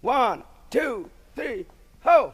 One, two, three, ho!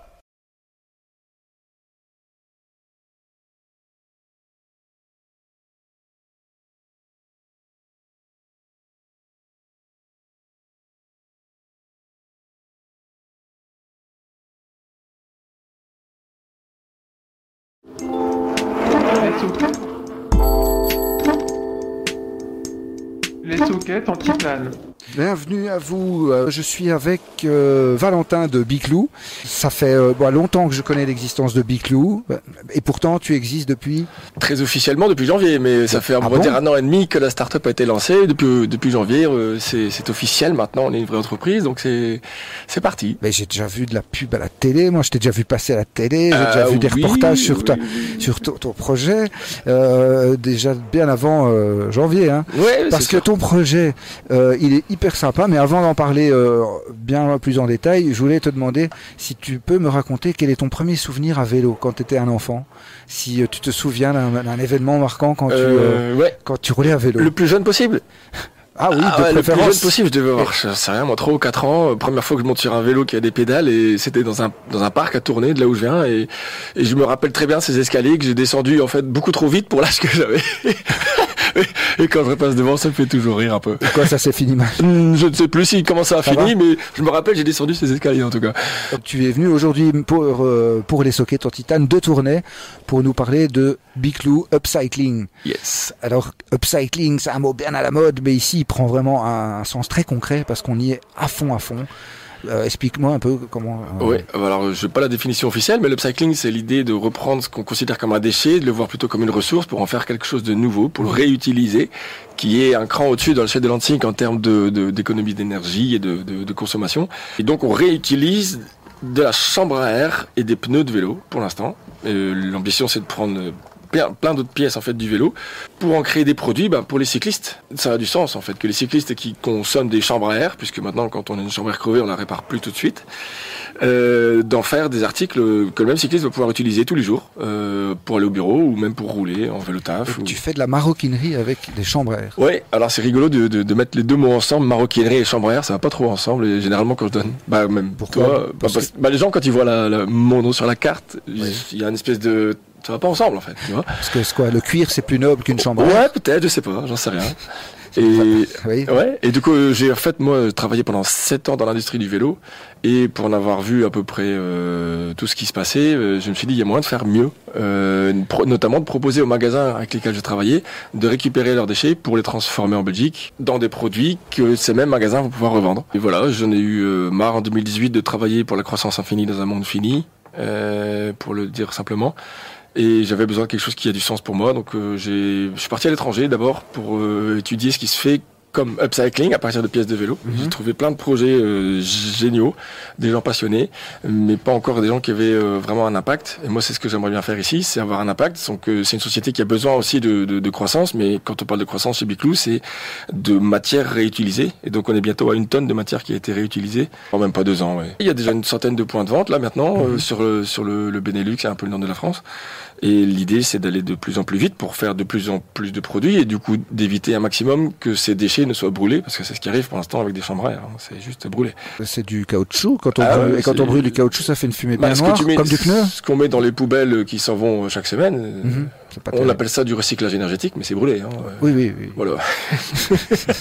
Les sockets anti-plane. Bienvenue à vous. Euh, Je suis avec euh, Valentin de Biclou. Ça fait euh, bon, longtemps que je connais l'existence de Biclou. Et pourtant, tu existes depuis. Très officiellement depuis janvier, mais ça fait Ah bon un an et demi que la start-up a été lancée. Depuis, depuis janvier, euh, c'est officiel. Maintenant, on est une vraie entreprise, donc c'est parti. Mais j'ai déjà vu de la pub à la télé. Moi, je t'ai déjà vu passer à la télé. J'ai déjà Euh, vu des oui, reportages sur, ta, oui, oui. sur ton, ton projet. euh, déjà bien avant euh, janvier. Hein. Ouais, Parce que sûr. ton projet, euh, il est hyper sympa. Mais avant d'en parler euh, bien plus en détail, je voulais te demander si tu peux me raconter quel est ton premier souvenir à vélo quand tu étais un enfant. Si euh, tu te souviens d'un événement marquant quand tu euh, ouais, quand tu roulais à vélo. le plus jeune possible. Ah oui, Ah de ouais, le plus jeune préférence. possible. Je devais avoir, je sais rien, moi, 3 ou 4 ans. Première fois que je monte sur un vélo qui a des pédales et c'était dans un, dans un parc à tourner de là où je viens et, et je me rappelle très bien ces escaliers que j'ai descendu en fait beaucoup trop vite pour l'âge que j'avais. et quand je repasse devant, ça me fait toujours rire un peu. Quoi, ça s'est fini mal. Hmm, Je ne sais plus si comment ça a Ça fini, mais je me rappelle, j'ai descendu ces escaliers en tout cas. Tu es venu aujourd'hui pour, euh, pour les sockets en titane de Tournai pour nous parler de Biclou Upcycling. Yes. Alors, upcycling, c'est un mot bien à la mode, mais ici, il prend vraiment un, un sens très concret parce qu'on y est à fond, à fond. Euh, Explique-moi un peu comment. euh, Oui, alors je n'ai pas la définition officielle, mais l'upcycling, c'est l'idée de reprendre ce qu'on considère comme un déchet, de le voir plutôt comme une ressource pour en faire quelque chose de nouveau, pour le réutiliser, qui est un cran au-dessus dans le chef de Lansing en termes de- de- d'économie d'énergie et de, de- de consommation. Et donc on réutilise de la chambre à air et des pneus de vélo pour l'instant. Euh, L'ambition, c'est de prendre plein, plein d'autres pièces en fait du vélo pour en créer des produits ben, pour les cyclistes. Ça a du sens en fait que les cyclistes qui consomment des chambres à air, puisque maintenant quand on a une chambre à air crevée, on la répare plus tout de suite, euh, d'en faire des articles que le même cycliste va pouvoir utiliser tous les jours euh, pour aller au bureau ou même pour rouler en vélo taf. ou- Tu fais de la maroquinerie avec des chambres à air. Ouais, alors c'est rigolo de, de, de mettre les deux mots ensemble, maroquinerie et chambre à air, ça va pas trop ensemble. Et généralement quand je donne, bah même Pourquoi toi, bah, Parce parce- bah, les gens quand ils voient la, la- mon nom sur la carte, il y a une espèce de, ça va pas ensemble en fait, tu vois. Parce que quoi Le cuir, c'est plus noble qu'une chambre Ouais, peut-être, je sais pas, j'en sais rien. Et Oui. ouais, et du coup euh, j'ai en fait moi travaillé pendant 7 ans dans l'industrie du vélo et pour en avoir vu à peu près euh, tout ce qui se passait, euh, je me suis dit il y a moyen de faire mieux, euh, notamment de proposer aux magasins avec lesquels je travaillais de récupérer leurs déchets pour les transformer en Belgique dans des produits que ces mêmes magasins vont pouvoir revendre. Et voilà, j'en ai eu euh, marre en 2018 de travailler pour la croissance infinie dans un monde fini, euh, pour le dire simplement. Et j'avais besoin de quelque chose qui a du sens pour moi, donc euh, je suis parti à l'étranger d'abord pour euh, étudier ce qui se fait comme upcycling à partir de pièces de vélo. Mhm. J'ai trouvé plein de projets euh, géniaux, des gens passionnés, mais pas encore des gens qui avaient euh, vraiment un impact. Et moi, c'est ce que j'aimerais bien faire ici, c'est avoir un impact. Donc, euh, c'est une société qui a besoin aussi de, de, de croissance, mais quand on parle de croissance chez Biclou, c'est de matière réutilisée. Et donc, on est bientôt à une tonne de matière qui a été réutilisée en même pas deux ans. Ouais. Il y a déjà une centaine de points de vente là maintenant euh, sur le, sur le, le Benelux, c'est un peu le nord de la France. Et l'idée, c'est d'aller de plus en plus vite pour faire de plus en plus de produits et du coup d'éviter un maximum que ces déchets ne soient brûlés, parce que c'est ce qui arrive pour l'instant avec des chambres à air. hein. C'est juste brûler. C'est du caoutchouc. Quand on, Ah brûle- et quand on brûle du caoutchouc, ça fait une fumée Bah, noire, mets- comme du pneu. Ce qu'on met dans les poubelles qui s'en vont chaque semaine, Mhm. Pas on appelle ça du recyclage énergétique, mais c'est brûlé. Hein. Oui, oui, oui. Voilà.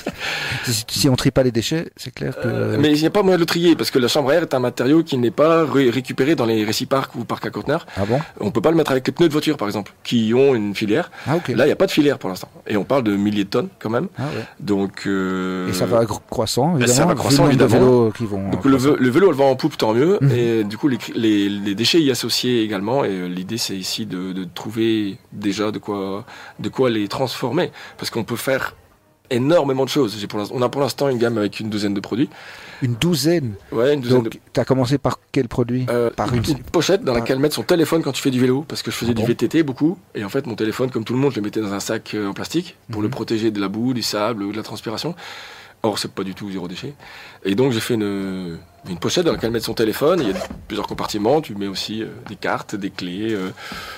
Si, on trie pas les déchets, c'est clair que. Euh, mais il n'y a pas moyen de le trier, parce que la chambre à air est un matériau qui n'est pas ré- récupéré dans les réciparcs ou parcs à conteneurs. Ah bon? On peut pas le mettre avec les pneus de voiture, par exemple, qui ont une filière. Ah ok. Là, il n'y a pas de filière pour l'instant. Et on parle de milliers de tonnes quand même. Ah ouais. Donc, euh, Et ça va croissant, évidemment. ça va croissant, le évidemment. vélos qui vont. Donc le, le vélo, elle va en poupe, tant mieux. Mhm. Et du coup, les, cri- les, les déchets y associés également. Et euh, l'idée, c'est ici de, de trouver déjà de quoi, de quoi les transformer. Parce qu'on peut faire énormément de choses. Pour on a pour l'instant une gamme avec une douzaine de produits. Une douzaine. Ouais, une douzaine Donc, tu as commencé par quel produit? De... euh, par une- une pochette dans Ah. laquelle mettre son téléphone quand tu fais du vélo. Parce que je faisais Ah du bon VTT beaucoup. Et en fait, mon téléphone, comme tout le monde, je le mettais dans un sac euh, en plastique pour Mhm. le protéger de la boue, du sable ou de la transpiration. Or, c'est pas du tout zéro déchet. Et donc, j'ai fait une, une pochette dans laquelle mettre son téléphone. Il y a plusieurs compartiments. Tu mets aussi euh, des cartes, des clés, euh,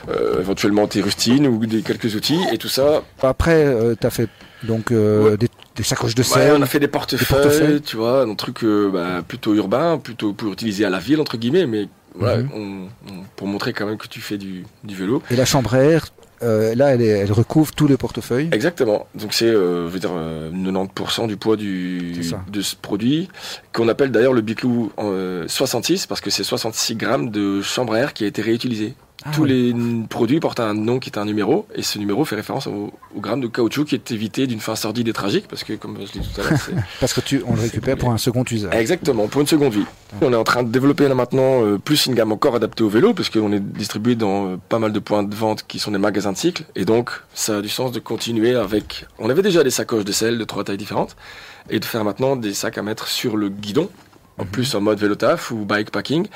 euh, éventuellement tes rustines ou des quelques outils. Et tout ça, Après, tu as fait donc euh, Ouais. des des sacoches de Ouais, sel. on a fait des portefeuilles, portefeuilles. tu vois, un truc euh, bah, plutôt urbain, plutôt pour utiliser à la ville, entre guillemets, mais voilà, Mhm. on- on- pour montrer quand même que tu fais du, du vélo. Et la chambre à air, euh, là, elle, est- elle recouvre tous les portefeuilles. Exactement. Donc c'est, euh, je veux dire, euh, 90% du poids du, de ce produit, qu'on appelle d'ailleurs le Biclou euh, 66, parce que c'est 66 grammes de chambre à air qui a été réutilisé. Ah, Tous les produits portent un nom qui est un numéro, et ce numéro fait référence au, au gramme de caoutchouc qui est évité d'une fin sordide et tragique, parce que comme je l'ai dit tout à l'heure, c'est Parce que tu, on le récupère pour un second usage. Exactement, pour une seconde vie. On est en train de développer là maintenant euh, plus une gamme encore adaptée au vélo, parce qu'on est distribué dans euh, pas mal de points de vente qui sont des magasins de cycle, et donc ça a du sens de continuer avec... On avait déjà des sacoches de sel de trois tailles différentes, et de faire maintenant des sacs à mettre sur le guidon, en plus en mode vélo taf ou bikepacking,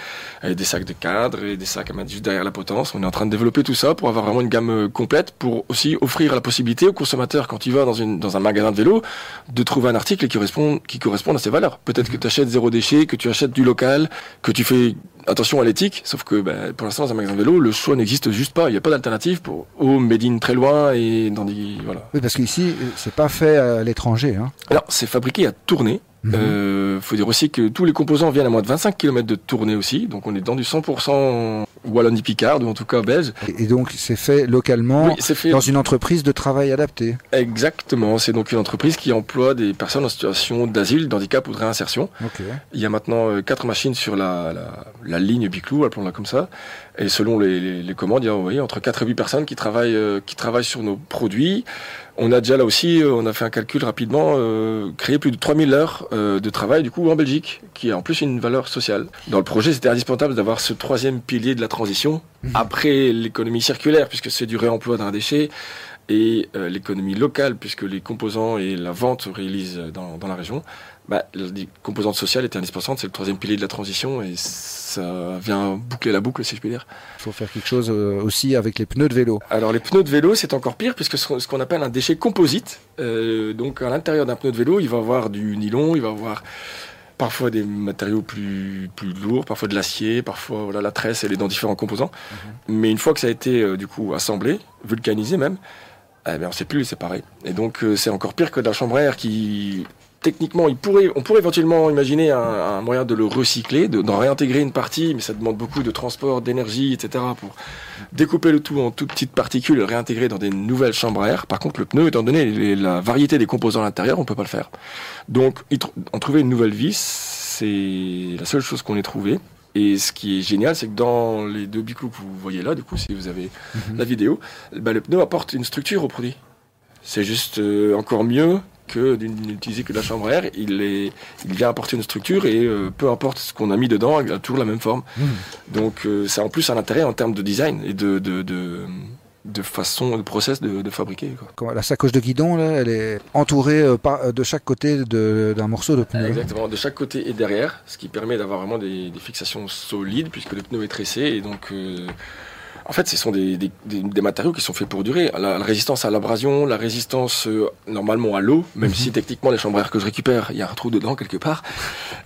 avec des sacs de cadre et des sacs à mettre juste derrière la potence. On est en train de développer tout ça pour avoir vraiment une gamme euh, complète, pour aussi offrir la possibilité aux consommateurs, quand il va dans, une, dans un magasin de vélo, de trouver un article qui correspond, qui correspond à ses valeurs. Peut-être que tu achètes zéro déchet, que tu achètes du local, que tu fais attention à l'éthique, sauf que ben, pour l'instant dans un magasin de vélo, le choix n'existe juste pas. Il n'y a pas d'alternative pour au made in très loin et dans des voilà. Oui, parce qu'ici, euh, c'est pas fait à l'étranger. Hein. Alors c'est fabriqué à Mhm. Euh, faut dire aussi que tous les composants viennent à moins de 25 km de Tournai aussi, donc on est dans du 100% Wallonie-Picard ou en tout cas belge. Et donc, c'est fait localement Oui, fait dans une entreprise de travail adapté. exactement. C'est donc une entreprise qui emploie des personnes en situation d'asile, d'handicap ou de réinsertion. Ok. Il y a maintenant euh, quatre machines sur la, la, la ligne Biclou, appelons-la comme ça. Et selon les, les, les commandes, il y a entre 4 et 8 personnes qui travaillent, euh, qui travaillent sur nos produits. On a déjà là aussi, euh, on a fait un calcul rapidement, euh, créé plus de 3000 heures euh, de travail du coup en Belgique, qui a en plus une valeur sociale. Dans le projet, c'était indispensable d'avoir ce troisième pilier de la transition, après l'économie circulaire, puisque c'est du réemploi d'un déchet, et euh, l'économie locale, puisque les composants et la vente se réalisent dans, dans la région, bah, les composantes sociales étaient indispensables, c'est le troisième pilier de la transition, et ça vient boucler la boucle, si je puis dire. Il faut faire quelque chose euh, aussi avec les pneus de vélo. Alors les pneus de vélo, c'est encore pire, puisque ce qu'on appelle un déchet composite, euh, donc à l'intérieur d'un pneu de vélo, il va avoir du nylon, il va avoir parfois des matériaux plus, plus lourds, parfois de l'acier, parfois voilà, la tresse, elle est dans différents composants. Mais une fois que ça a été euh, du coup assemblé, vulcanisé même, eh bien, on ne sait plus les séparer. Et donc euh, c'est encore pire que de la chambre à air qui techniquement, il pourrait, on pourrait éventuellement imaginer un, un moyen de le recycler, de- d'en réintégrer une partie, mais ça demande beaucoup de transport, d'énergie, etc. pour découper le tout en toutes petites particules réintégrer dans des nouvelles chambres à air. Par contre, le pneu, étant donné les- la variété des composants à l'intérieur, on peut pas le faire. Donc, en trouver une nouvelle vis, c'est la seule chose qu'on ait trouvée. Et ce qui est génial, c'est que dans les deux biclous que vous voyez là, du coup, si vous avez la vidéo, bah, le pneu apporte une structure au produit. C'est juste euh, encore mieux que d'utiliser que de la chambre à air. Il, est, il vient apporter une structure et euh, peu importe ce qu'on a mis dedans, il a toujours la même forme. Donc euh, ça a en plus un intérêt en termes de design et de, de, de, de façon, de process de, de fabriquer. Quoi. La sacoche de guidon, là, elle est entourée euh, par- de chaque côté d'un morceau de pneu. Exactement, de chaque côté et derrière, ce qui permet d'avoir vraiment des, des fixations solides puisque le pneu est tressé et donc euh, en fait ce sont des, des, des- matériaux qui sont faits pour durer. La, la résistance à l'abrasion, la résistance euh, normalement à l'eau, même si techniquement les chambres à air que je récupère, il y a un trou dedans quelque part,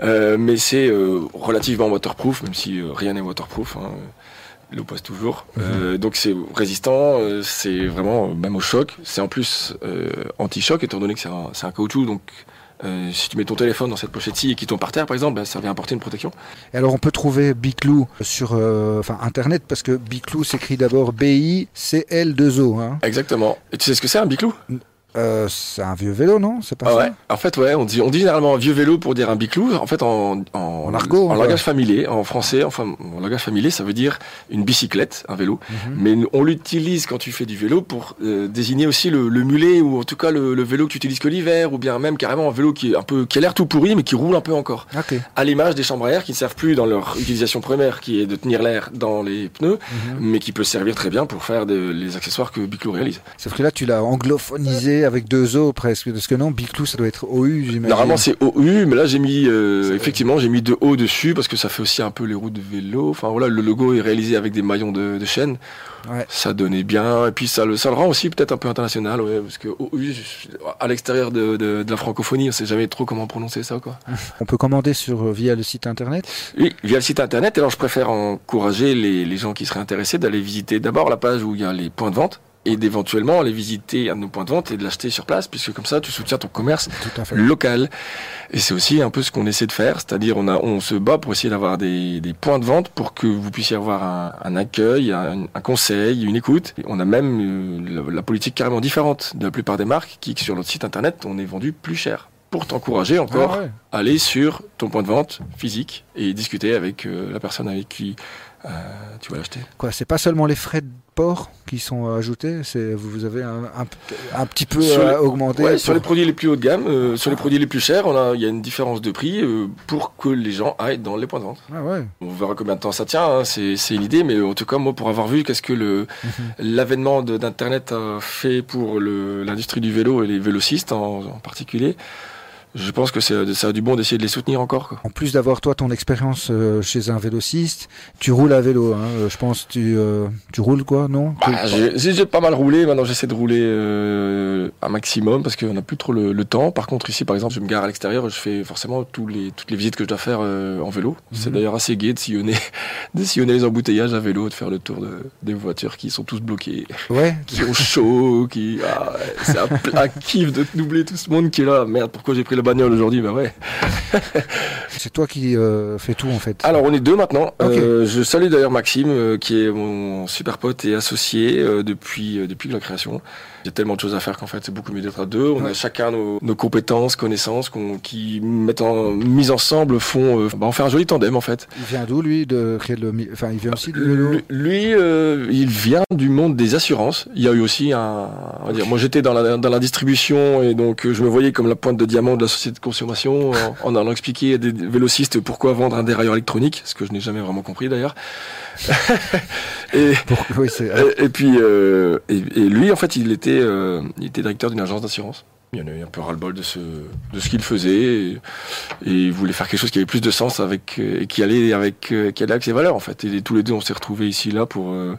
Euh, mais c'est euh, relativement waterproof, même si euh, rien n'est waterproof. hein. L'eau passe toujours. Euh, donc c'est résistant, euh, c'est vraiment, même au choc, c'est en plus euh, anti-choc, étant donné que c'est un, c'est un caoutchouc, donc euh, si tu mets ton téléphone dans cette pochette-ci et qu'il tombe par terre, par exemple, ben, ça vient apporter une protection. Et alors on peut trouver Biclou sur euh, enfin internet parce que Biclou s'écrit d'abord B-I-C-L-2-O. Hein. Exactement. Et tu sais ce que c'est un biclou? Euh, c'est un vieux vélo, non? C'est pas Ah ça? ouais. En fait, ouais, on dit, on dit généralement un vieux vélo pour dire un biclou. En fait, en, en, En argot, en langage familier, en français, enfin, en langage familier, ça veut dire une bicyclette, un vélo. Mhm. Mais on l'utilise quand tu fais du vélo pour euh, désigner aussi le, le mulet ou en tout cas le, le vélo que tu utilises que l'hiver ou bien même carrément un vélo qui est un peu, qui a l'air tout pourri mais qui roule un peu encore. À l'image des chambres à air qui ne servent plus dans leur utilisation première qui est de tenir l'air dans les pneus, Mhm. mais qui peut servir très bien pour faire les accessoires que Biclou réalise. Sauf que là tu l'as anglophonisé avec deux O presque. Parce que non, Biclou ça doit être OU, j'imagine. Normalement c'est OU, mais là j'ai mis euh, effectivement j'ai mis de haut dessus parce que ça fait aussi un peu les roues de vélo. Enfin voilà, le logo est réalisé avec des maillons de, de chaîne. Ouais. Ça donnait bien et puis ça le ça le rend aussi peut-être un peu international, ouais, parce que OU à l'extérieur de, de, de la francophonie, on sait jamais trop comment prononcer ça quoi. On peut commander sur euh, via le site internet? Oui, via le site internet. Et alors je préfère encourager les, les gens qui seraient intéressés d'aller visiter d'abord la page où il y a les points de vente. Et d'éventuellement aller visiter un de nos points de vente et de l'acheter sur place, puisque comme ça, tu soutiens ton commerce à local. Et c'est aussi un peu ce qu'on essaie de faire, c'est-à-dire on, a, on se bat pour essayer d'avoir des, des points de vente pour que vous puissiez avoir un, un accueil, un, un conseil, une écoute. Et on a même euh, la, la politique carrément différente de la plupart des marques qui, sur notre site internet, on est vendu plus cher. Pour t'encourager encore, Ah ouais. aller sur ton point de vente physique et discuter avec euh, la personne avec qui euh, tu vas l'acheter. Quoi, c'est pas seulement les frais de port qui sont ajoutés, c'est vous avez un, un, un petit peu Sur euh, les- augmenté. Ouais, sur les produits les plus haut de gamme, euh, sur les produits les plus chers, on a, il y a une différence de prix euh, pour que les gens aillent dans les points de vente. Ah ouais. On verra combien de temps ça tient, hein, c'est c'est une idée, mais en tout cas, moi, pour avoir vu qu'est-ce que le Mhm. l'avènement de- d'Internet a fait pour le- l'industrie du vélo et les vélocistes en, en particulier, je pense que c'est- ça a du bon d'essayer de les soutenir encore. Quoi. En plus d'avoir toi ton expérience euh, chez un vélociste, tu roules à vélo. Hein, euh, je pense tu euh, tu roules quoi, non? Bah, j'ai pas mal roulé, maintenant j'essaie de rouler euh, un maximum parce qu'on n'a plus trop le, le temps. Par contre ici par exemple je me gare à l'extérieur, je fais forcément tous les, toutes les visites que je dois faire euh, en vélo. C'est Mhm. d'ailleurs assez gai de sillonner, de sillonner les embouteillages à vélo, de faire le tour de, des voitures qui sont tous bloquées, Ouais. qui ont chaud, qui... Ah, ouais, c'est un, un kiff de doubler tout ce monde qui est là. Merde, pourquoi j'ai pris la bagnole aujourd'hui Bah ouais. C'est toi qui euh, fais tout en fait. Alors on est deux maintenant. Euh, je salue d'ailleurs Maxime euh, qui est mon super pote et associé depuis depuis la création. Il y a tellement de choses à faire qu'en fait c'est beaucoup mieux d'être à deux. On Ouais. a chacun nos, nos compétences, connaissances qu'on- qui mettent en mise ensemble font bah, on fait un joli tandem en fait. Il vient d'où lui de créer le enfin il vient aussi du vélo? Lui, il vient du monde des assurances. Il y a eu aussi un, on va dire, moi j'étais dans la, dans la distribution et donc je me voyais comme la pointe de diamant de la société de consommation en, en allant expliquer à des vélocistes pourquoi vendre un dérailleur électronique, ce que je n'ai jamais vraiment compris d'ailleurs. et, oui, et, et puis, euh, et, et lui, en fait, il était, euh, il était directeur d'une agence d'assurance. Il en a eu un peu ras-le-bol de ce, de ce qu'il faisait et, et il voulait faire quelque chose qui avait plus de sens avec, euh, et qui allait avec, qui allait avec ses valeurs, en fait. Et tous les deux, on s'est retrouvés ici, là, pour, euh,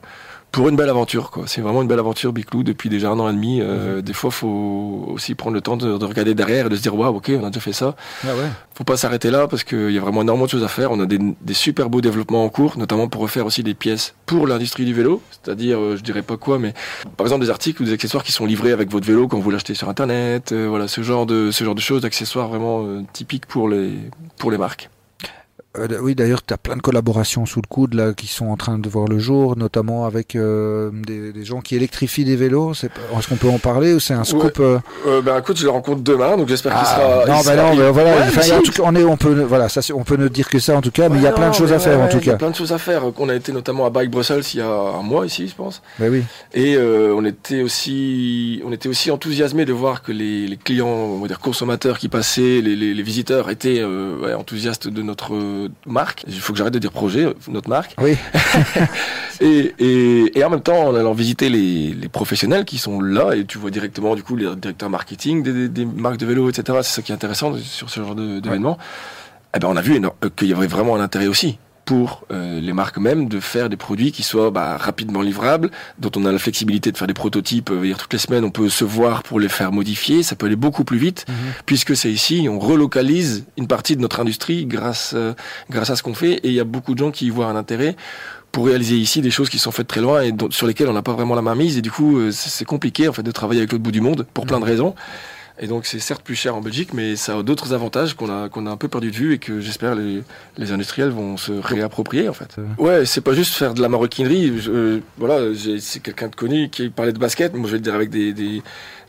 pour une belle aventure, quoi. C'est vraiment une belle aventure, Biclou, depuis déjà un an et demi. Euh, Des fois, faut aussi prendre le temps de, de regarder derrière et de se dire, waouh, ok, on a déjà fait ça ah ouais. faut pas s'arrêter là parce qu'il y a vraiment énormément de choses à faire. On a des, des super beaux développements en cours, notamment pour refaire aussi des pièces pour l'industrie du vélo. C'est-à-dire, euh, je dirais pas quoi, mais par exemple des articles ou des accessoires qui sont livrés avec votre vélo quand vous l'achetez sur internet. euh, voilà, ce genre de ce genre de choses, d'accessoires vraiment euh, typiques pour les pour les marques. Euh, oui, d'ailleurs, tu as plein de collaborations sous le coude là qui sont en train de voir le jour, notamment avec euh, des, des gens qui électrifient des vélos. Est-ce qu'on peut en parler ou c'est un scoop euh, Euh, ben écoute, je le rencontre demain, donc j'espère qu'il ah, sera. Non, il bah sera- non, bah voilà. Ouais, Enfin, en tout cas, on est, on peut, voilà, ça, on peut ne dire que ça en tout cas, mais il y a Ouais, plein de choses à faire en ouais, tout Il y a cas. plein de choses à faire. On a été notamment à Bike Brussels il y a un mois ici, je pense. Bah oui. Et euh, on était aussi, on était aussi enthousiasmés de voir que les, les clients, on va dire consommateurs qui passaient, les, les, les visiteurs étaient euh, ouais, enthousiastes de notre marque. Il faut que j'arrête de dire projet, notre marque. Oui. Et, et, et en même temps, en allant visiter les, les professionnels qui sont là, et tu vois directement du coup les directeurs marketing des, des- des marques de vélo, etc. C'est ça qui est intéressant sur ce genre d'événement. Eh ben, on a vu qu'il y avait vraiment un intérêt aussi pour euh, les marques même de faire des produits qui soient bah, rapidement livrables, dont on a la flexibilité de faire des prototypes. euh, dire toutes les semaines, on peut se voir pour les faire modifier. Ça peut aller beaucoup plus vite, puisque c'est ici, on relocalise une partie de notre industrie grâce euh, grâce à ce qu'on fait, et il y a beaucoup de gens qui y voient un intérêt pour réaliser ici des choses qui sont faites très loin et sur lesquelles on n'a pas vraiment la main mise et du coup euh, c'est c'est compliqué en fait de travailler avec l'autre bout du monde pour plein de raisons et donc c'est certes plus cher en Belgique mais ça a d'autres avantages qu'on a qu'on a un peu perdu de vue et que j'espère les, les industriels vont se réapproprier en fait. Ouais c'est pas juste faire de la maroquinerie. Je- euh, voilà c'est quelqu'un de connu qui parlait de basket. Moi je vais le dire avec des, des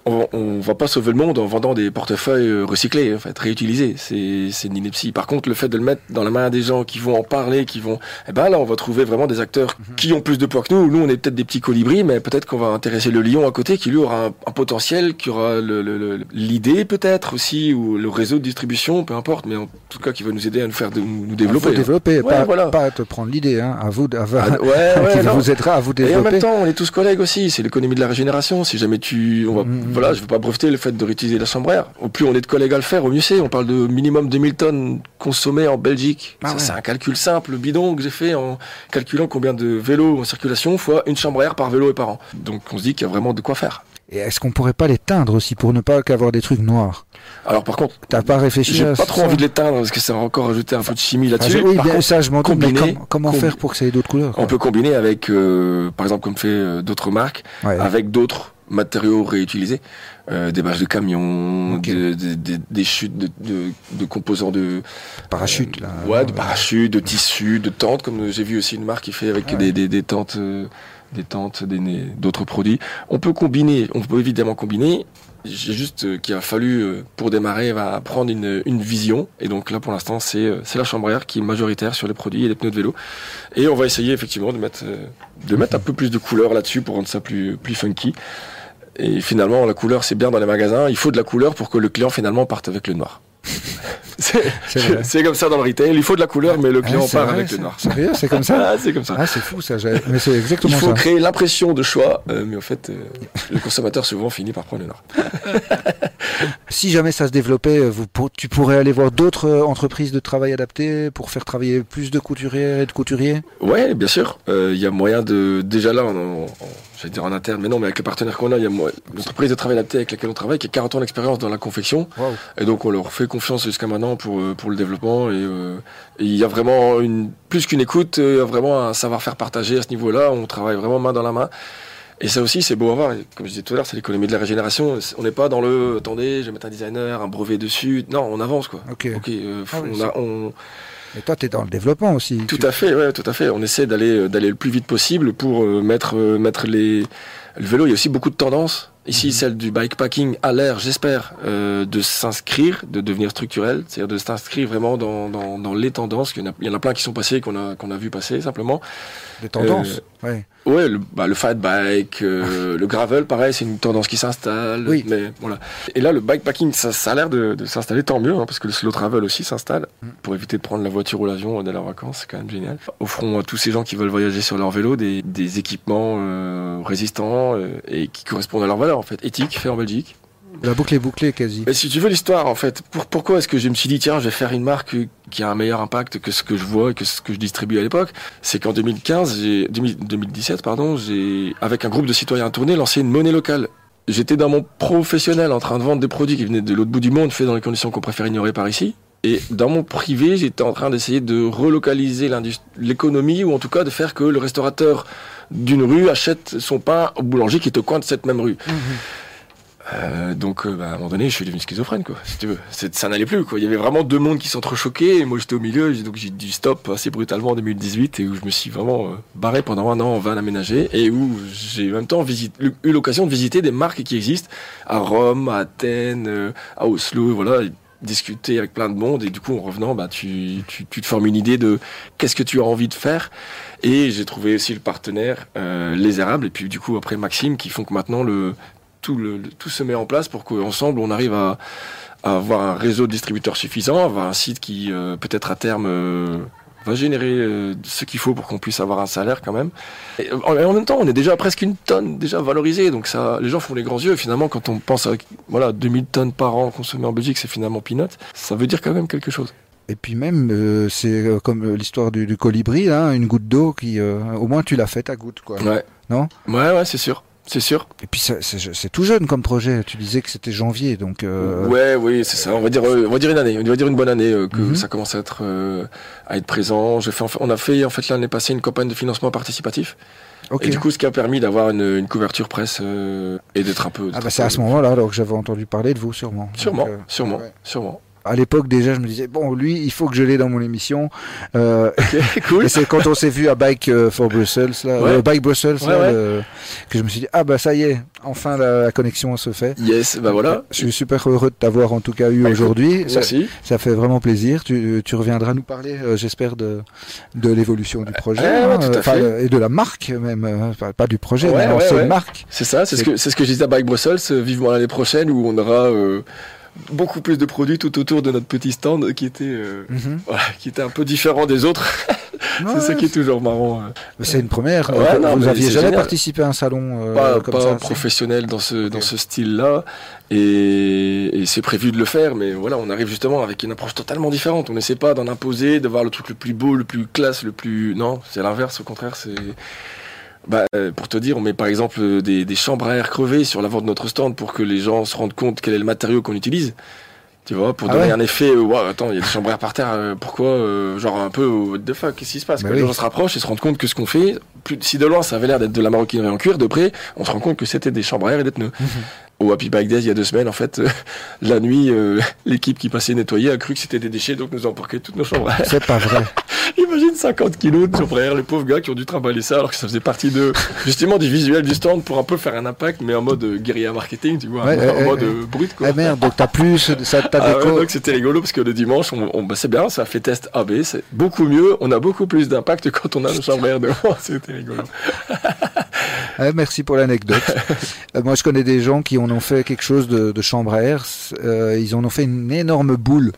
on, on va pas sauver le monde en vendant des portefeuilles euh, recyclés, en fait, réutilisés. C'est, c'est une ineptie. Par contre, le fait de le mettre dans la main des gens qui vont en parler, qui vont, eh ben là, on va trouver vraiment des acteurs qui ont plus de poids que nous. Nous, on est peut-être des petits colibris, mais peut-être qu'on va intéresser le lion à côté, qui lui aura un, un potentiel, qui aura le, le- le- l'idée peut-être aussi, ou le réseau de distribution, peu importe, mais en tout cas qui va nous aider à nous faire de- nous, développer. Faut développer, Ouais, pas, voilà. pas à te prendre l'idée. Hein, à vous, de- à, Ah, ouais, ouais, qui vous aidera à vous Et en développer. même temps, on est tous collègues aussi. C'est l'économie de la régénération. Si jamais tu, on va, Mhm. Voilà, je veux pas breveter le fait de réutiliser la chambre à air. Au plus on est de collègues à le faire, au mieux c'est. On parle de minimum 2000 tonnes consommées en Belgique. Ah ouais. c'est un calcul simple, bidon que j'ai fait en calculant combien de vélos en circulation fois une chambre à air par vélo et par an. Donc on se dit qu'il y a vraiment de quoi faire. Et est-ce qu'on pourrait pas les teindre aussi pour ne pas qu'avoir des trucs noirs? Alors par contre, T'as pas réfléchi j'ai pas trop ça? envie de l'éteindre parce que ça va encore ajouter un peu de chimie Ah, là-dessus. je- Oui, Par bien, contre, ça je m'en com- comment faire pour que ça ait d'autres couleurs on peut combiner avec, euh, par exemple, comme fait euh, d'autres marques, Ouais. avec d'autres matériaux réutilisés, euh, des bâches de camions, Ok. de- de- de- des chutes de, de- de composants de Parachute là. ouais, de parachutes, de tissus, de tentes, comme j'ai vu aussi une marque qui fait avec Ouais. des, des, des tentes, euh, des tentes, d'autres produits. On peut combiner, on peut évidemment combiner. J'ai juste euh, qu'il a fallu euh, pour démarrer va prendre une, une vision et donc là pour l'instant c'est euh, c'est la chambre à air qui est majoritaire sur les produits et les pneus de vélo et on va essayer effectivement de mettre euh, de mettre un peu plus de couleur là-dessus pour rendre ça plus plus funky et finalement la couleur c'est bien dans les magasins. Il faut de la couleur pour que le client finalement parte avec le noir c'est comme ça dans le retail. Il faut de la couleur mais le Ah, client c'est part vrai, avec le noir Sérieux, c'est comme ça ah, c'est comme ça. Ah, c'est fou ça, mais c'est il exactement faut ça. créer l'impression de choix, euh, mais en fait, euh, le consommateur souvent finit par prendre le nord. Si jamais ça se développait, euh, vous, tu pourrais aller voir d'autres entreprises de travail adapté pour faire travailler plus de couturiers et de couturiers? Ouais, bien sûr. Euh, Il y a moyen de déjà là, on, on- j'allais dire en interne, mais non, mais avec le partenaire qu'on a, il y a l'entreprise de travail adapté avec laquelle on travaille qui a 40 ans d'expérience dans la confection, et donc on leur fait confiance jusqu'à maintenant pour euh, pour le développement et, euh, et il y a vraiment une plus qu'une écoute, euh, il y a vraiment un savoir-faire partagé à ce niveau-là. On travaille vraiment main dans la main. Et ça aussi, c'est beau à voir. Comme je disais tout à l'heure, c'est l'économie de la régénération. On n'est pas dans le attendez, je vais mettre un designer, un brevet dessus. Non, on avance quoi. Ok. Ok, euh, Ah on, a- on- Et toi, tu es dans le développement aussi. tout Tu- à fait, ouais, tout à fait. On essaie d'aller d'aller le plus vite possible pour mettre mettre les le vélo. Il y a aussi beaucoup de tendances. Ici, Mhm. celle du bikepacking a l'air, j'espère, euh, de s'inscrire, de devenir structurel, c'est-à-dire de s'inscrire vraiment dans, dans, dans les tendances. Il y, en a, il y en a plein qui sont passées, qu'on a qu'on a vu passer simplement. Des tendances. Ouais. Ouais, le, bah, le fat bike, euh, le gravel, pareil, c'est une tendance qui s'installe. Oui. Mais voilà. Et là, le bikepacking, ça, ça a l'air de, de s'installer, tant mieux, hein, parce que le slow travel aussi s'installe Mm. pour éviter de prendre la voiture ou l'avion dans leurs vacances. C'est quand même génial. Offrons à tous ces gens qui veulent voyager sur leur vélo des, des équipements euh, résistants euh, et qui correspondent à leurs valeurs, en fait, éthiques, faits en Belgique. La boucle est bouclée quasi. Mais si tu veux l'histoire, en fait, pour, pourquoi est-ce que je me suis dit, tiens, je vais faire une marque qui a un meilleur impact que ce que je vois et que ce que je distribue à l'époque? C'est qu'en 2015, j'ai, 2000 2017, pardon, j'ai, avec un groupe de citoyens tournés, lancé une monnaie locale. J'étais dans mon professionnel en train de vendre des produits qui venaient de l'autre bout du monde, faits dans les conditions qu'on préfère ignorer par ici. Et dans mon privé, j'étais en train d'essayer de relocaliser l'économie, ou en tout cas de faire que le restaurateur d'une rue achète son pain au boulanger qui est au coin de cette même rue. Euh, donc, euh, bah, à un moment donné, je suis devenu schizophrène, quoi. Si tu veux, ça n'allait plus, quoi. Il y avait vraiment deux mondes qui s'entrechoquaient, et moi j'étais au milieu, donc j'ai dit stop assez brutalement en 2018, et où je me suis vraiment euh, barré pendant un an en van aménagé, et où j'ai en même temps eu l'occasion de visiter des marques qui existent à Rome, à Athènes, à Oslo, voilà, discuter avec plein de monde, et du coup, en revenant, bah, tu, te formes une idée de qu'est-ce que tu as envie de faire. Et j'ai trouvé aussi le partenaire, Les Érables, et puis du coup, après Maxime, qui font que maintenant le tout, le, le- tout se met en place pour qu'ensemble on arrive à, à avoir un réseau de distributeurs suffisant, avoir un site qui euh, peut-être à terme euh, va générer euh, ce qu'il faut pour qu'on puisse avoir un salaire quand même. Et en, et en même temps, on est déjà à presque une tonne déjà valorisé, donc ça, les gens font les grands yeux. Finalement, quand on pense à voilà 2000 tonnes par an consommées en Belgique, c'est finalement peanut. Ça veut dire quand même quelque chose. Et puis même, euh, c'est comme l'histoire du, du colibri, là, une goutte d'eau qui, euh, au moins tu l'as fait ta goutte, quoi. Ouais. Non? Ouais, ouais, c'est sûr. C'est sûr. Et puis c'est tout jeune comme projet. Tu disais que c'était janvier, donc. euh, Ouais, oui, c'est ça. On va dire, euh, on va dire une année. On va dire une bonne année euh, que Mhm. ça commence à être à être présent. J'ai fait, on a fait en fait l'année passée une campagne de financement participatif. Et du coup, ce qui a permis d'avoir une, une couverture presse et d'être un peu. Ah bah c'est à ce moment-là alors que j'avais entendu parler de vous sûrement. Sûrement, Donc, euh, sûrement, ouais. sûrement. À l'époque déjà je me disais bon lui il faut que je l'ai dans mon émission. Euh, cool. et c'est quand on s'est vu à Bike euh, for Brussels là, Ouais. euh, Bike Brussels Ouais, là, ouais. le- que je me suis dit ah bah ça y est enfin la, la connexion se fait. Yes, bah voilà. Je suis super heureux de t'avoir en tout cas eu Bah, aujourd'hui. Ça, ça fait vraiment plaisir. Tu, tu reviendras nous parler, euh, j'espère, de, de l'évolution du projet ouais, hein, tout à fait. et de la marque même. euh, Enfin, pas du projet, mais une marque. C'est ça, c'est ce que c'est ce que je disais à Bike Brussels. euh, Vivement l'année prochaine où on aura euh, beaucoup plus de produits tout autour de notre petit stand qui était euh, Mhm. voilà, qui était un peu différent des autres. c'est ça qui est toujours marrant. euh. C'est une première. Ouais, non, vous mais aviez c'est jamais génial. participé à un salon euh, pas, comme pas ça professionnel dans ce dans ce style-là et, et c'est prévu de le faire mais voilà on arrive justement avec une approche totalement différente on n'essaie pas d'en imposer de voir le truc le plus beau le plus classe le plus non c'est l'inverse au contraire c'est Bah, euh, pour te dire, on met par exemple euh, des, des chambres à air crevées sur l'avant de notre stand pour que les gens se rendent compte quel est le matériau qu'on utilise. Tu vois, pour Ah donner ouais un effet, euh, Ouah, attends, il y a des chambres à air par terre, euh, pourquoi euh, Genre un peu, euh, what the fuck, qu'est-ce qui se passe Bah Quand oui. les gens se rapprochent et se rendent compte que ce qu'on fait, plus, si de loin ça avait l'air d'être de la maroquinerie en cuir, de près, on se rend compte que c'était des chambres à air et des pneus. Au Happy Bike Days, il y a deux semaines, en fait, euh, la nuit, euh, l'équipe qui passait nettoyer a cru que c'était des déchets, donc nous a emporté toutes nos chambres. C'est pas vrai. Imagine 50 kilos de chambres les pauvres gars qui ont dû trimballer ça alors que ça faisait partie de, justement, du visuel du stand pour un peu faire un impact, mais en mode euh, guérilla marketing, tu vois, Ouais, en ouais, mode ouais. euh, brut, quoi. Ah merde, donc t'as plus ça, ta Ah ouais, donc c'était rigolo parce que le dimanche, on, on- bah, c'est bien, ça a fait test AB, c'est beaucoup mieux, on a beaucoup plus d'impact quand on a nos chambres devant, c'était rigolo. Ah, merci pour l'anecdote. Moi, je connais des gens qui en ont fait quelque chose de, de chambre à air. Euh, ils en ont fait une énorme boule.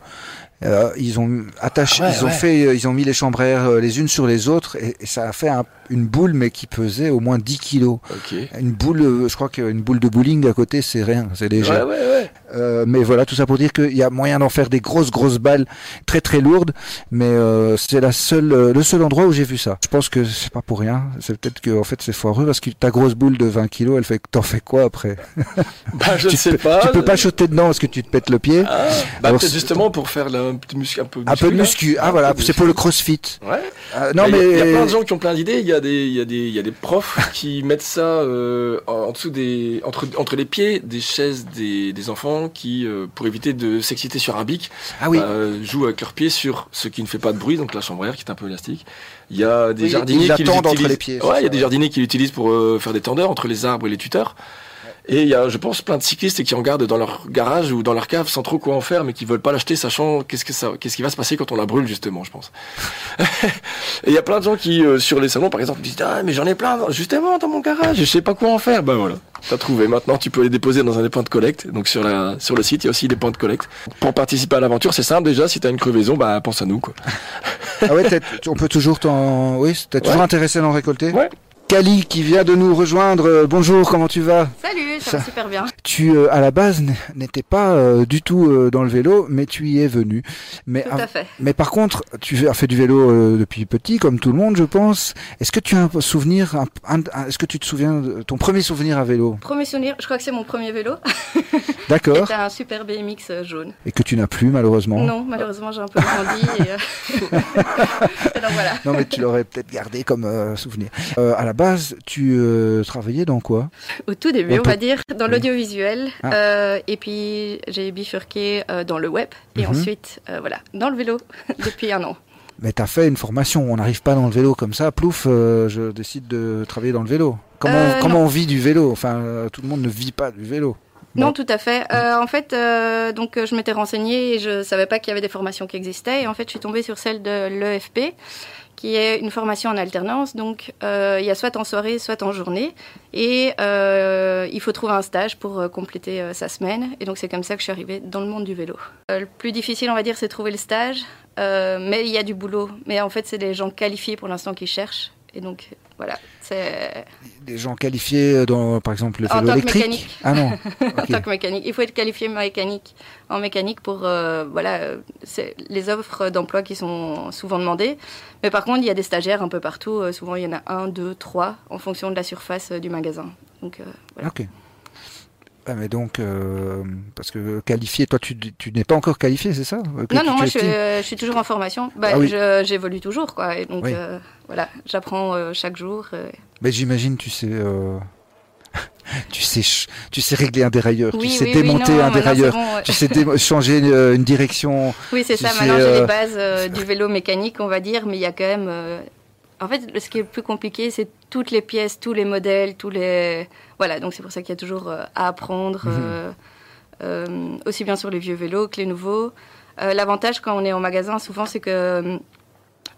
Euh, ils ont attaché, Ah ouais, ils ont ouais. fait, euh, ils ont mis les chambres à air euh, les unes sur les autres et, et ça a fait un- une boule mais qui pesait au moins 10 kilos. Ok. Une boule, euh, je crois qu'une boule de bowling à côté c'est rien, c'est léger. Ouais, ouais, ouais. Euh, mais voilà, tout ça pour dire qu'il y a moyen d'en faire des grosses grosses balles très très lourdes, mais euh, c'est la seule, euh, le seul endroit où j'ai vu ça. Je pense que c'est pas pour rien. C'est peut-être que en fait c'est foireux parce que ta grosse boule de 20 kilos, elle fait, t'en fais quoi après? Bah, je ne sais peux- pas. Tu peux pas sauter dedans parce que tu te pètes le pied. Ah, bah, Alors, justement pour faire la- un petit muscu, un peu un peu muscu. Ah voilà, c'est pour le. CrossFit. Ouais. Euh, non Bah, il y a- mais il y, a plein de gens qui ont plein d'idées. Il y a des, il y a des, il y a des profs qui mettent ça euh, en, dessous des, entre, entre les pieds des chaises des, des enfants qui, euh, pour éviter de s'exciter sur un bic, ah oui. euh, jouent avec leurs pieds sur ce qui ne fait pas de bruit, donc la chambre à air qui est un peu élastique. Il y a des Oui, jardiniers qui l'utilisent. les pieds, c'est Ouais, il y a des jardiniers qui l'utilisent pour euh, faire des tendeurs entre les arbres et les tuteurs. Et il y a, je pense, plein de cyclistes qui en gardent dans leur garage ou dans leur cave sans trop quoi en faire, mais qui veulent pas l'acheter, sachant qu'est-ce que ça, qu'est-ce qui va se passer quand on la brûle justement, je pense. et il y a plein de gens qui, euh, sur les salons, par exemple, disent ah mais j'en ai plein, justement dans mon garage, je sais pas quoi en faire. Ben voilà, t'as trouvé. Maintenant, tu peux les déposer dans un des points de collecte. Donc sur la, sur le site, il y a aussi des points de collecte. Pour participer à l'aventure, c'est simple déjà. Si t'as une crevaison, bah pense à nous quoi. Ah ouais, t'es- on peut toujours t'en, oui, t'es toujours Ouais. intéressé d'en récolter? Ouais. Kali qui vient de nous rejoindre. Euh, bonjour, comment tu vas? Salut, ça, Ça- va super bien. Tu, euh, à la base, n'étais pas euh, du tout euh, dans le vélo, mais tu y es venu. Mais, Tout à fait. mais par contre, tu as fait du vélo depuis petit, comme tout le monde, je pense. Est-ce que tu as un souvenir, est-ce que tu te souviens de ton premier souvenir à vélo? Premier souvenir, je crois que c'est mon premier vélo. D'accord. C'était un super BMX jaune. Et que tu n'as plus, malheureusement. Non, malheureusement, j'ai un peu grandi. et, et donc voilà. Non, mais tu l'aurais peut-être gardé comme souvenir. À la base, tu euh, travaillais dans quoi? Au tout début, On on, peut- va dire, dans Oui. l'audiovisuel. Ah. euh, et puis, j'ai bifurqué euh, dans le web. Et Mhm. ensuite, voilà, dans le vélo depuis un an. Mais tu as fait une formation. On n'arrive pas dans le vélo comme ça. Plouf, je décide de travailler dans le vélo. Comment, comment on vit du vélo? Enfin, tout le monde ne vit pas du vélo. Non, tout à fait. Euh, en fait, euh, donc je m'étais renseignée et je savais pas qu'il y avait des formations qui existaient. Et en fait, je suis tombée sur celle de l'EFP, qui est une formation en alternance. Donc, euh, il y a soit en soirée, soit en journée. Et euh, il faut trouver un stage pour euh, compléter sa semaine. Et donc, c'est comme ça que je suis arrivée dans le monde du vélo. Le plus difficile, on va dire, c'est trouver le stage. Mais il y a du boulot. Mais en fait, c'est des gens qualifiés pour l'instant qui cherchent. Et donc, voilà, c'est Des gens qualifiés dans, par exemple, le En vélo tant que mécanique. Ah non. en tant que mécanique. Il faut être qualifié mécanique, en mécanique pour euh, voilà, c'est les offres d'emploi qui sont souvent demandées. Mais par contre, il y a des stagiaires un peu partout. Euh, souvent, il y en a un, deux, trois, en fonction de la surface euh, du magasin. Donc, euh, voilà. Ok. Ah, mais donc, euh, parce que qualifié, toi, tu, tu n'es pas encore qualifié, c'est ça? Que Non, tu- non, moi, je, euh, je suis toujours en formation. Bah, Ah oui. J'évolue toujours, quoi. Et donc, Oui. euh, voilà, j'apprends euh, chaque jour. Mais j'imagine, tu sais, tu sais, tu sais régler un dérailleur, Oui, tu sais oui, oui, démonter non, un dérailleur, bon, ouais. tu sais changer une direction. Oui, c'est ça. sais, Maintenant, j'ai les bases du vélo mécanique, on va dire, mais il y a quand même. En fait, ce qui est le plus compliqué, c'est toutes les pièces, tous les modèles, tous les. Voilà, donc c'est pour ça qu'il y a toujours euh, à apprendre, Mhm. euh, euh, aussi bien sur les vieux vélos que les nouveaux. L'avantage quand on est en magasin, souvent, c'est que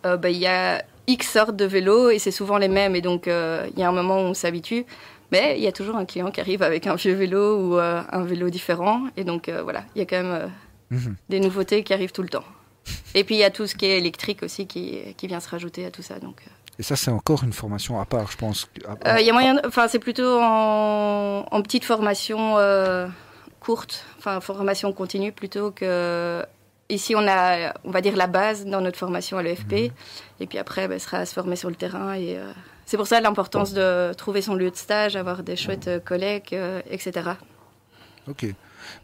bah, il y a X sortes de vélos et c'est souvent les mêmes, et donc il y a un moment où on s'habitue. Mais il y a toujours un client qui arrive avec un vieux vélo ou euh, un vélo différent, et donc euh, voilà, il y a quand même. euh, Mhm. des nouveautés qui arrivent tout le temps. Et puis il y a tout ce qui est électrique aussi qui, qui vient se rajouter à tout ça. Donc, Et ça, c'est encore une formation à part, je pense. Euh, il y a moyen, enfin c'est plutôt en, en petite formation euh, courte, enfin formation continue plutôt que ici, on a, on va dire, la base dans notre formation à l'EFP. Mhm. Et puis après, ben, sera à se former sur le terrain. Et euh, c'est pour ça l'importance de trouver son lieu de stage, avoir des chouettes collègues, euh, etc. Ok.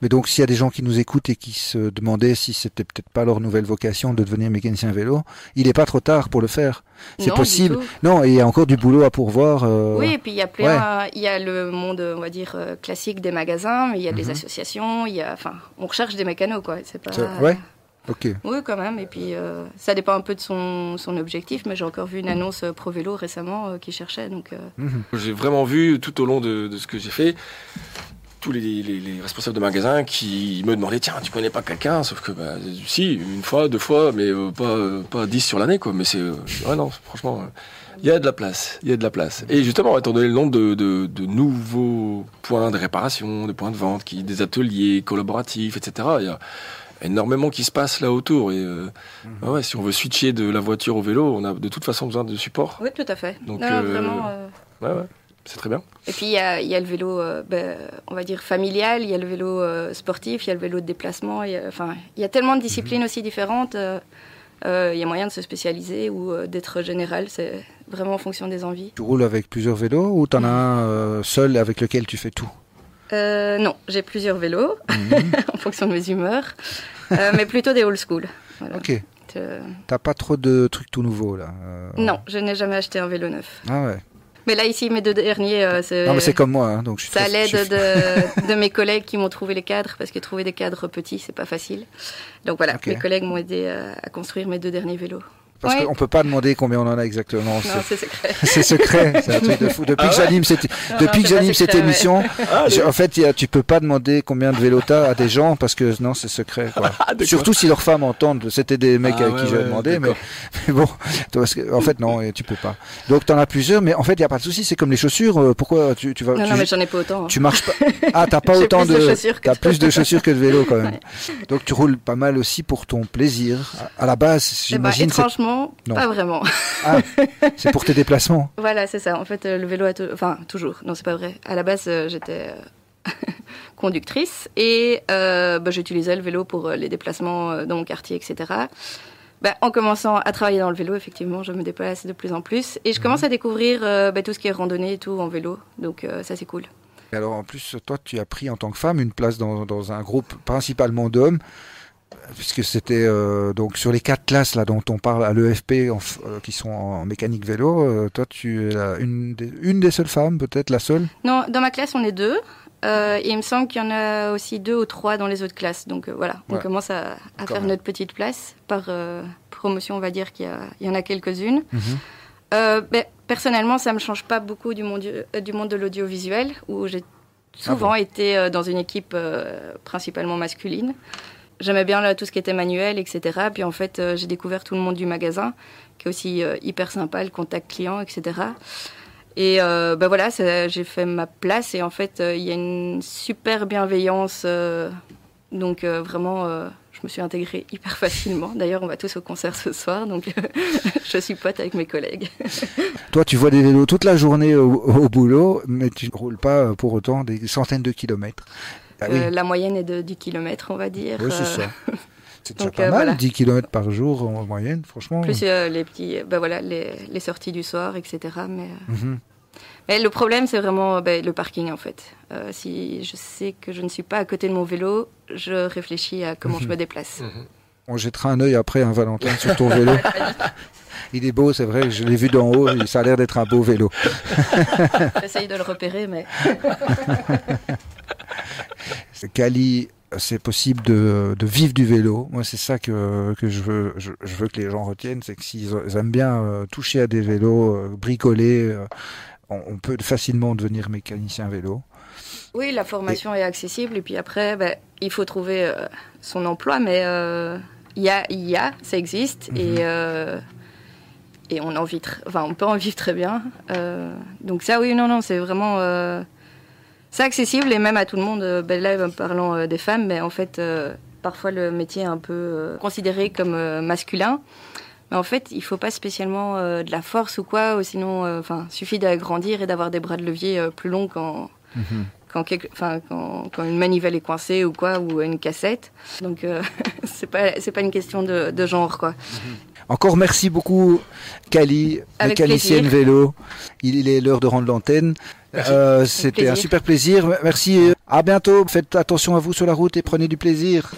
Mais donc, s'il y a des gens qui nous écoutent et qui se demandaient si c'était peut-être pas leur nouvelle vocation de devenir mécanicien vélo, il n'est pas trop tard pour le faire. C'est possible. Non, et il y a encore du boulot à pourvoir. euh, Oui, et puis il y a plein, il y a le monde, on va dire, euh, classique des magasins, mais il y a des Mhm. associations, il y a, enfin, on recherche des mécanos, quoi. C'est pas. c'est- Ouais. Ok. Oui, quand même. Et puis, euh, ça dépend un peu de son, son objectif, mais j'ai encore vu une annonce euh, Pro Vélo récemment euh, qui cherchait, donc. euh, Mhm. J'ai vraiment vu tout au long de, de ce que j'ai fait tous les, les- les responsables de magasins qui me demandaient tiens tu connais pas quelqu'un? Sauf que bah, si une fois deux fois mais euh, pas euh, pas dix sur l'année quoi. Mais c'est euh, ouais non franchement il y a de la place il y a de la place. Et justement étant donné le nombre de, de- de nouveaux points de réparation de points de vente qui des ateliers collaboratifs etc il y a énormément qui se passe là autour. Et euh, ouais, si on veut switcher de la voiture au vélo on a de toute façon besoin de support. Oui, tout à fait. Donc, non, non, euh, vraiment. euh, ouais ouais c'est très bien Et puis, il y a, il y a le vélo, euh, ben, on va dire, familial, il y a le vélo euh, sportif, il y a le vélo de déplacement. il y a- Enfin, il y a tellement de disciplines aussi différentes. euh, euh, il y a moyen de se spécialiser ou euh, d'être général. C'est vraiment en fonction des envies. Tu roules avec plusieurs vélos ou t'en as un euh, seul avec lequel tu fais tout? Euh, non, j'ai plusieurs vélos Mhm. en fonction de mes humeurs, euh, mais plutôt des old school. Voilà. Ok. T'as pas trop de trucs tout nouveaux là euh, Non, je n'ai jamais acheté un vélo neuf. Ah ouais. Mais là, ici, mes deux derniers, euh, c'est. Non mais c'est comme moi, hein, donc je suis l'aide de, de mes collègues qui m'ont trouvé les cadres, parce que trouver des cadres petits, c'est pas facile. Donc voilà, mes collègues m'ont aidé à, à construire mes deux derniers vélos. Parce Ouais. qu'on peut pas demander combien on en a exactement. Non, c'est- secret. C'est secret, c'est un truc de fou. Depuis Ah que ouais j'anime cette, Non, depuis non, que j'anime cette émission, Ah, j'ai- en fait, il y a- tu peux pas demander combien de vélos t'as à des gens parce que non, c'est secret. Quoi. Ah. Surtout si leurs femmes entendent. C'était des mecs Ah, avec ouais, qui j'avais ouais, demandé, mais, bon, toi, parce que- en fait, non, tu peux pas. Donc, t'en as plusieurs, mais en fait, il y a pas de souci. C'est comme les chaussures. euh, Pourquoi tu, tu vas, Non, tu, non, mais j'en ai pas autant. hein. tu marches pas Ah, t'as pas J'ai autant de t'as plus de chaussures que de vélos quand même. Donc, tu roules pas mal aussi pour ton plaisir. À la base, Eh ben, j'imagine, c'est- Non. pas vraiment. ah, c'est pour tes déplacements. voilà, c'est ça. En fait, euh, le vélo a Enfin, toujours. Non, c'est pas vrai. À la base, euh, j'étais euh, conductrice et euh, bah, j'utilisais le vélo pour les déplacements dans mon quartier, etc. Bah, en commençant à travailler dans le vélo, effectivement, je me déplace de plus en plus et je commence à découvrir euh, bah, tout ce qui est randonnée et tout en vélo. Donc, euh, ça, c'est cool. Et alors en plus, toi, tu as pris en tant que femme une place dans, dans un groupe principalement d'hommes, puisque c'était euh, donc sur les quatre classes là dont on parle à l'EFP, euh, qui sont en mécanique vélo. euh, toi, tu es la- une, des, une des seules femmes, peut-être la seule? Non, dans ma classe, on est deux. Et il me semble qu'il y en a aussi deux ou trois dans les autres classes. Donc voilà, on commence à, faire même. notre petite place. Par promotion, on va dire qu'il y, en a quelques-unes. Mhm. Ben, personnellement, ça me change pas beaucoup du monde, du monde de l'audiovisuel, où j'ai souvent Ah été euh, dans une équipe principalement masculine. J'aimais bien tout ce qui était manuel, etc. Puis en fait, euh, j'ai découvert tout le monde du magasin, qui est aussi euh, hyper sympa, le contact client, etc. Et euh, ben voilà, j'ai fait ma place et en fait, euh, il y a une super bienveillance. donc vraiment, je me suis intégrée hyper facilement. D'ailleurs, on va tous au concert ce soir, donc je suis pote avec mes collègues. Toi, tu vois des vélos toute la journée au, au boulot, mais tu ne roules pas pour autant des centaines de kilomètres. Ah oui, Euh, la moyenne est de 10 km, on va dire. oui, c'est Euh, ça. C'est déjà donc, pas euh, mal, voilà. 10 km par jour en moyenne, franchement. Plus euh, les petits, ben voilà, les, les sorties du soir, etc. Mais, euh, Mhm. mais le problème, c'est vraiment ben, le parking, en fait. Euh, si je sais que je ne suis pas à côté de mon vélo, je réfléchis à comment je me déplace. On jettera un œil après, un Valentin, sur ton vélo. Il est beau, c'est vrai, je l'ai vu d'en haut, et ça a l'air d'être un beau vélo. J'essaye de le repérer, mais Cali, c'est possible de, de vivre du vélo. Moi, c'est ça que, que je, veux, je, je veux que les gens retiennent, c'est que s'ils ils aiment bien euh, toucher à des vélos, euh, bricoler, euh, on, on peut facilement devenir mécanicien vélo. oui, la formation est accessible. Et puis après, ben, il faut trouver son emploi, mais il y, a, il y a, ça existe. Mhm. Et, euh, et on, en vit enfin, on peut en vivre très bien. Donc ça, oui, non, non, c'est vraiment... C'est accessible et même à tout le monde. Euh, ben là, en parlant euh, des femmes, mais en fait, euh, parfois le métier est un peu considéré comme masculin. Mais en fait, il faut pas spécialement de la force ou quoi, ou sinon, enfin, euh, suffit d'agrandir et d'avoir des bras de levier plus longs quand, mm -hmm. quand, une manivelle est coincée ou quoi, ou une cassette. Donc, c'est pas c'est pas une question de, genre quoi. Mhm. Encore merci beaucoup, Cali, le Calicienne Vélo. Il est l'heure de rendre l'antenne. Euh, c'était un super plaisir. Merci. À bientôt. Faites attention à vous sur la route et prenez du plaisir.